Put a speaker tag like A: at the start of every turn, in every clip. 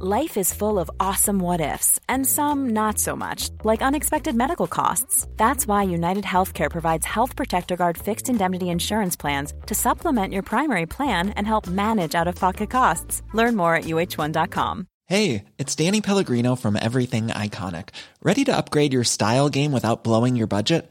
A: Life is full of awesome what ifs and some not so much, like unexpected medical costs. That's why United Healthcare provides Health Protector Guard fixed indemnity insurance plans to supplement your primary plan and help manage out-of-pocket costs. Learn more at uh1.com.
B: Hey, it's Danny Pellegrino from Everything Iconic. Ready to upgrade your style game without blowing your budget?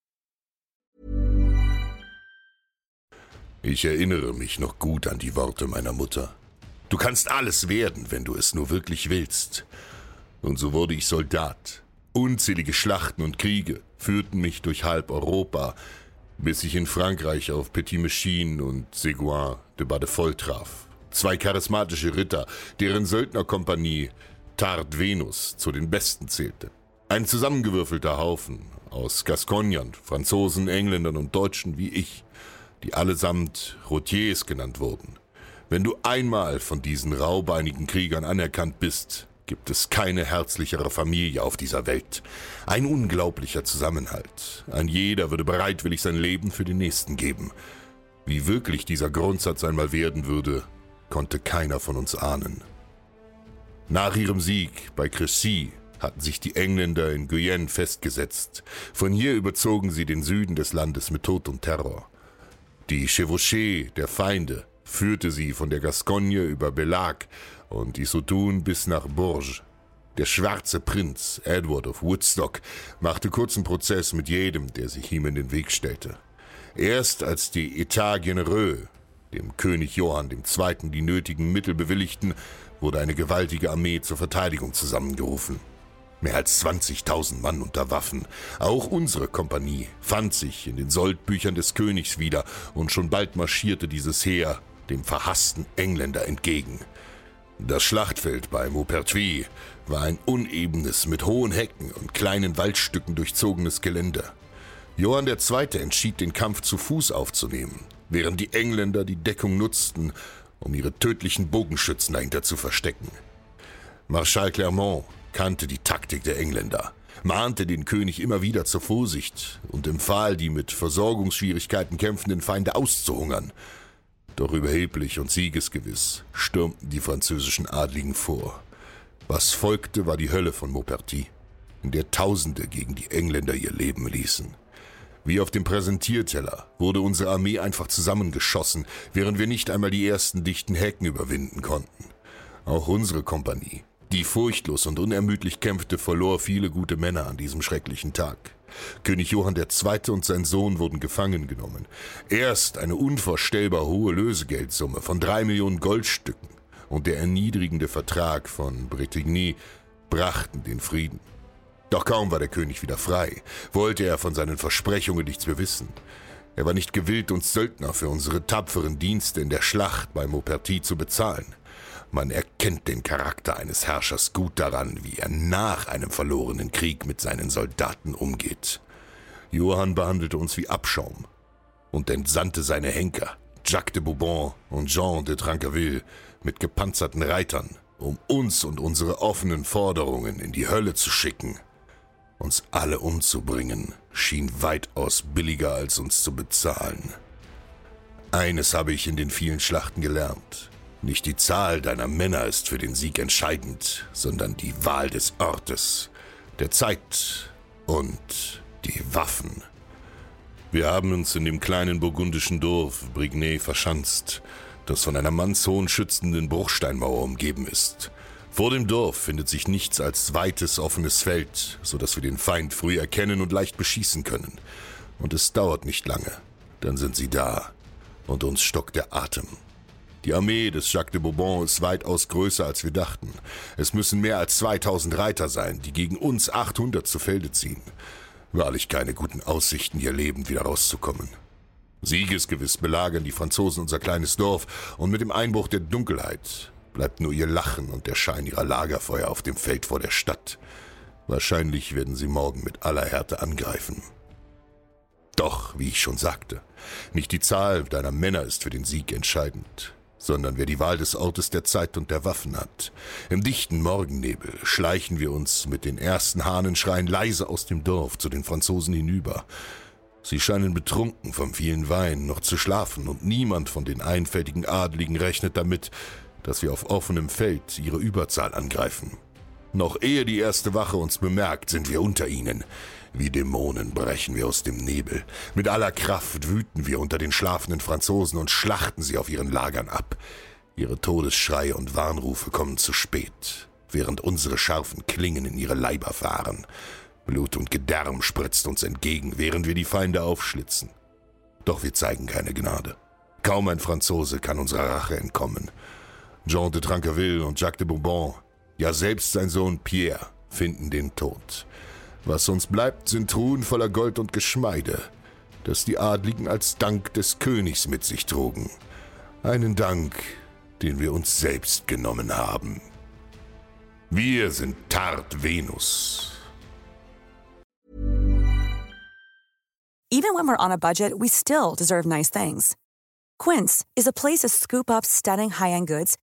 C: Ich erinnere mich noch gut an die Worte meiner Mutter. Du kannst alles werden, wenn du es nur wirklich willst. Und so wurde ich Soldat. Unzählige Schlachten und Kriege führten mich durch halb Europa, bis ich in Frankreich auf Petit Machine und Seguin de Badefol traf. Zwei charismatische Ritter, deren Söldnerkompanie Tard Venus zu den besten zählte. Ein zusammengewürfelter Haufen aus Gascognern, Franzosen, Engländern und Deutschen wie ich, die allesamt Routiers genannt wurden. Wenn du einmal von diesen raubeinigen Kriegern anerkannt bist, gibt es keine herzlichere Familie auf dieser Welt. Ein unglaublicher Zusammenhalt. Ein jeder würde bereitwillig sein Leben für den Nächsten geben. Wie wirklich dieser Grundsatz einmal werden würde, konnte keiner von uns ahnen. Nach ihrem Sieg bei Crecy hatten sich die Engländer in Guyenne festgesetzt. Von hier überzogen sie den Süden des Landes mit Tod und Terror. Die Chevauchée der Feinde führte sie von der Gascogne über Belag und Issoudun bis nach Bourges. Der schwarze Prinz, Edward of Woodstock, machte kurzen Prozess mit jedem, der sich ihm in den Weg stellte. Erst als die Etat Genereux, dem König Johann II., die nötigen Mittel bewilligten, wurde eine gewaltige Armee zur Verteidigung zusammengerufen. Mehr als 20.000 Mann unter Waffen. Auch unsere Kompanie fand sich in den Soldbüchern des Königs wieder und schon bald marschierte dieses Heer dem verhassten Engländer entgegen. Das Schlachtfeld bei Maupertuis war ein unebenes, mit hohen Hecken und kleinen Waldstücken durchzogenes Gelände. Johann II. entschied, den Kampf zu Fuß aufzunehmen, während die Engländer die Deckung nutzten, um ihre tödlichen Bogenschützen dahinter zu verstecken. Marschall Clermont kannte die Taktik der Engländer, mahnte den König immer wieder zur Vorsicht und empfahl, die mit Versorgungsschwierigkeiten kämpfenden Feinde auszuhungern. Doch überheblich und siegesgewiss stürmten die französischen Adligen vor. Was folgte, war die Hölle von Mauperty, in der Tausende gegen die Engländer ihr Leben ließen. Wie auf dem Präsentierteller wurde unsere Armee einfach zusammengeschossen, während wir nicht einmal die ersten dichten Hecken überwinden konnten. Auch unsere Kompanie, die furchtlos und unermüdlich kämpfte, verlor viele gute Männer an diesem schrecklichen Tag. König Johann II. und sein Sohn wurden gefangen genommen. Erst eine unvorstellbar hohe Lösegeldsumme von drei Millionen Goldstücken und der erniedrigende Vertrag von Bretigny brachten den Frieden. Doch kaum war der König wieder frei, wollte er von seinen Versprechungen nichts mehr wissen. Er war nicht gewillt, uns Söldner für unsere tapferen Dienste in der Schlacht bei Mauperty zu bezahlen. Man erkennt den Charakter eines Herrschers gut daran, wie er nach einem verlorenen Krieg mit seinen Soldaten umgeht. Johann behandelte uns wie Abschaum und entsandte seine Henker, Jacques de Bourbon und Jean de Trancaville, mit gepanzerten Reitern, um uns und unsere offenen Forderungen in die Hölle zu schicken. Uns alle umzubringen, schien weitaus billiger als uns zu bezahlen. Eines habe ich in den vielen Schlachten gelernt. Nicht die Zahl deiner Männer ist für den Sieg entscheidend, sondern die Wahl des Ortes, der Zeit und die Waffen. Wir haben uns in dem kleinen burgundischen Dorf Brignay verschanzt, das von einer mannshohen schützenden Bruchsteinmauer umgeben ist. Vor dem Dorf findet sich nichts als weites offenes Feld, so dass wir den Feind früh erkennen und leicht beschießen können. Und es dauert nicht lange, dann sind sie da und uns stockt der Atem. Die Armee des Jacques de Bourbon ist weitaus größer, als wir dachten. Es müssen mehr als 2000 Reiter sein, die gegen uns 800 zu Felde ziehen. Wahrlich keine guten Aussichten, hier lebend wieder rauszukommen. Siegesgewiss belagern die Franzosen unser kleines Dorf, und mit dem Einbruch der Dunkelheit bleibt nur ihr Lachen und der Schein ihrer Lagerfeuer auf dem Feld vor der Stadt. Wahrscheinlich werden sie morgen mit aller Härte angreifen. Doch, wie ich schon sagte, nicht die Zahl deiner Männer ist für den Sieg entscheidend sondern wer die Wahl des Ortes der Zeit und der Waffen hat. Im dichten Morgennebel schleichen wir uns mit den ersten Hahnenschreien leise aus dem Dorf zu den Franzosen hinüber. Sie scheinen betrunken vom vielen Wein noch zu schlafen, und niemand von den einfältigen Adligen rechnet damit, dass wir auf offenem Feld ihre Überzahl angreifen. Noch ehe die erste Wache uns bemerkt, sind wir unter ihnen. Wie Dämonen brechen wir aus dem Nebel. Mit aller Kraft wüten wir unter den schlafenden Franzosen und schlachten sie auf ihren Lagern ab. Ihre Todesschreie und Warnrufe kommen zu spät, während unsere scharfen Klingen in ihre Leiber fahren. Blut und Gedärm spritzt uns entgegen, während wir die Feinde aufschlitzen. Doch wir zeigen keine Gnade. Kaum ein Franzose kann unserer Rache entkommen. Jean de Tranqueville und Jacques de Bourbon ja selbst sein Sohn Pierre finden den Tod. Was uns bleibt, sind Truhen voller Gold und Geschmeide, das die Adligen als Dank des Königs mit sich trugen. Einen Dank, den wir uns selbst genommen haben. Wir sind Tart Venus.
D: Even when we're on a budget, we still deserve nice things. Quince is a place to scoop up stunning high-end goods